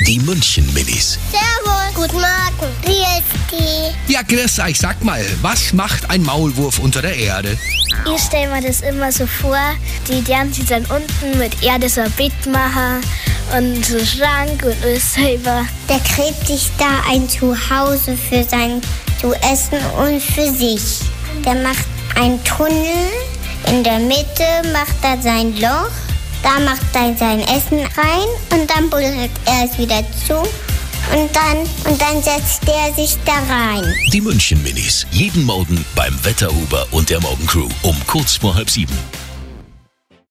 Die München Minis. Servus. Guten Morgen. Wie ist die? Ja, Chris, ich sag mal, was macht ein Maulwurf unter der Erde? Ich stelle mir das immer so vor, die lernen sich dann unten mit Erde so ein Bett machen und so Schrank und alles selber. Der gräbt sich da ein Zuhause für sein zu essen und für sich. Der macht einen Tunnel, in der Mitte macht er sein Loch, da macht er sein Essen rein und dann buddelt er es wieder zu und dann, und dann setzt er sich da rein. Die München Minis. Jeden Morgen beim Wetterhuber und der Morgencrew um kurz vor halb sieben.